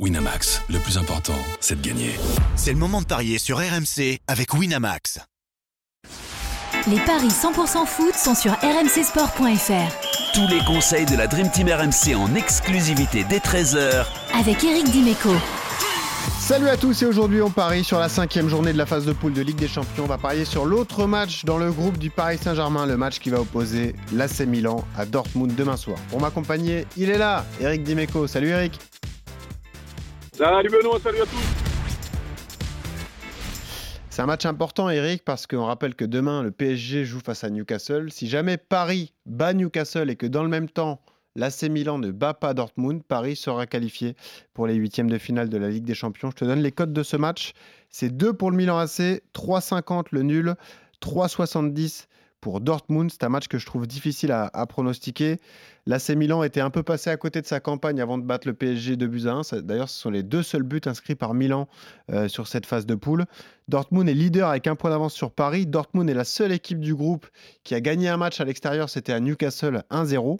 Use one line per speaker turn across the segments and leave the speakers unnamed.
Winamax, le plus important, c'est de gagner.
C'est le moment de parier sur RMC avec Winamax.
Les paris 100% foot sont sur rmcsport.fr.
Tous les conseils de la Dream Team RMC en exclusivité dès 13h
Avec Eric Dimeco.
Salut à tous et aujourd'hui on parie sur la cinquième journée de la phase de poule de Ligue des Champions. On va parier sur l'autre match dans le groupe du Paris Saint-Germain, le match qui va opposer l'AC Milan à Dortmund demain soir. Pour m'accompagner, il est là, Eric Dimeco. Salut Eric.
Salut Benoît, salut à tous.
C'est un match important, Eric, parce qu'on rappelle que demain, le PSG joue face à Newcastle. Si jamais Paris bat Newcastle et que dans le même temps, l'AC Milan ne bat pas Dortmund, Paris sera qualifié pour les huitièmes de finale de la Ligue des Champions. Je te donne les codes de ce match. C'est 2 pour le Milan AC, 3,50 le nul, 3,70 pour Dortmund. C'est un match que je trouve difficile à, pronostiquer. L'AC Milan était un peu passé à côté de sa campagne avant de battre le PSG de buts à 1. D'ailleurs, ce sont les deux seuls buts inscrits par Milan euh, sur cette phase de poule. Dortmund est leader avec un point d'avance sur Paris. Dortmund est la seule équipe du groupe qui a gagné un match à l'extérieur. C'était à Newcastle 1-0.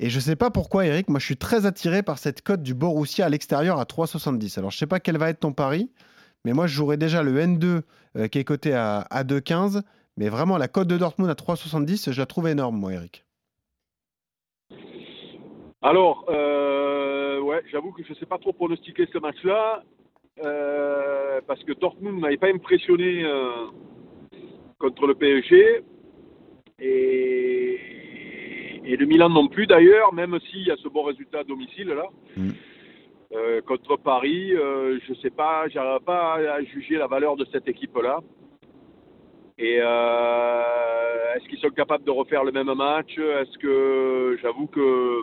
Et je ne sais pas pourquoi, Eric, moi je suis très attiré par cette cote du Borussia à l'extérieur à 3,70. Alors je ne sais pas quel va être ton pari, mais moi je jouerai déjà le N2 euh, qui est coté à, à 2,15 mais vraiment, la cote de Dortmund à 3,70, je la trouve énorme, moi, Eric.
Alors, euh, ouais, j'avoue que je ne sais pas trop pronostiquer ce match-là, euh, parce que Dortmund n'avait pas impressionné euh, contre le PSG, et, et, le Milan non plus d'ailleurs, même s'il y a ce bon résultat à domicile là. Mm. contre Paris, je ne sais pas, j'arrive pas à juger la valeur de cette équipe-là. Et euh, est-ce qu'ils sont capables de refaire le même match? Est-ce que j'avoue que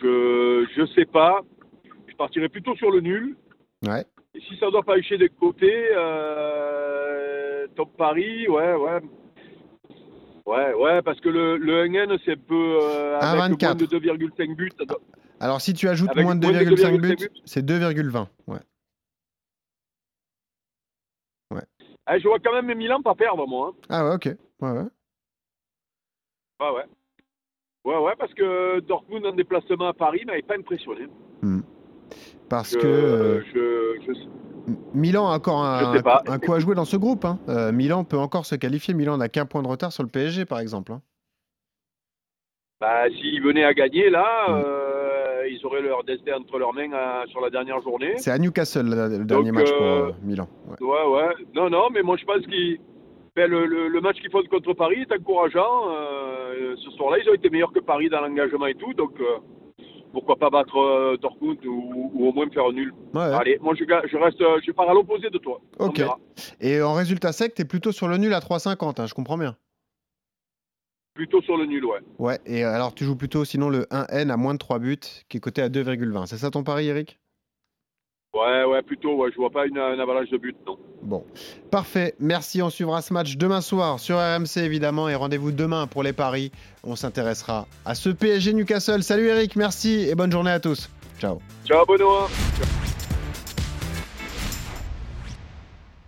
je je sais pas. Je partirais plutôt sur le nul.
Ouais.
Et si ça doit pas échouer des côtés, euh, top Paris, ouais, ouais. Ouais, ouais, parce que le, le 1N, c'est un peu euh, avec moins de 2,5 buts.
Alors si tu ajoutes moins de 2,5 buts, c'est 2,20. Ouais.
Eh, je vois quand même Milan pas perdre, moi. Hein.
Ah ouais, ok. Ouais, ouais.
Ouais, ouais. Ouais, ouais, parce que Dortmund en déplacement à Paris m'avait pas impressionné.
Hmm. Parce que. Euh, je, Milan a encore un, un, coup à jouer dans ce groupe. Hein. Euh, Milan peut encore se qualifier. Milan n'a qu'un point de retard sur le PSG, par exemple. Hein.
Bah, s'il venait à gagner, là, hmm. euh, ils auraient leur destin entre leurs mains euh, sur la dernière journée.
C'est à Newcastle le dernier match pour euh, euh, Milan.
Ouais. ouais. Non, non, mais moi je pense que ben, le, match qu'ils font contre Paris est encourageant. ce soir-là, ils ont été meilleurs que Paris dans l'engagement et tout, donc pourquoi pas battre Dortmund ou, au moins faire un nul. Allez, moi je, je, reste, je pars à l'opposé de toi.
Ok. Et en résultat sec, tu es plutôt sur le nul à 3,50, hein, je comprends bien.
Plutôt sur le nul, ouais.
Ouais, et alors tu joues plutôt sinon le 1N à moins de 3 buts, qui est coté à 2,20. C'est ça ton pari, Eric?
Ouais, ouais, plutôt. Ouais. Je vois pas une, avalanche de buts, non.
Bon, parfait. Merci. On suivra ce match demain soir sur RMC, évidemment. Et rendez-vous demain pour les paris. On s'intéressera à ce PSG Newcastle. Salut, Eric. Merci et bonne journée à tous. Ciao.
Ciao, Benoît.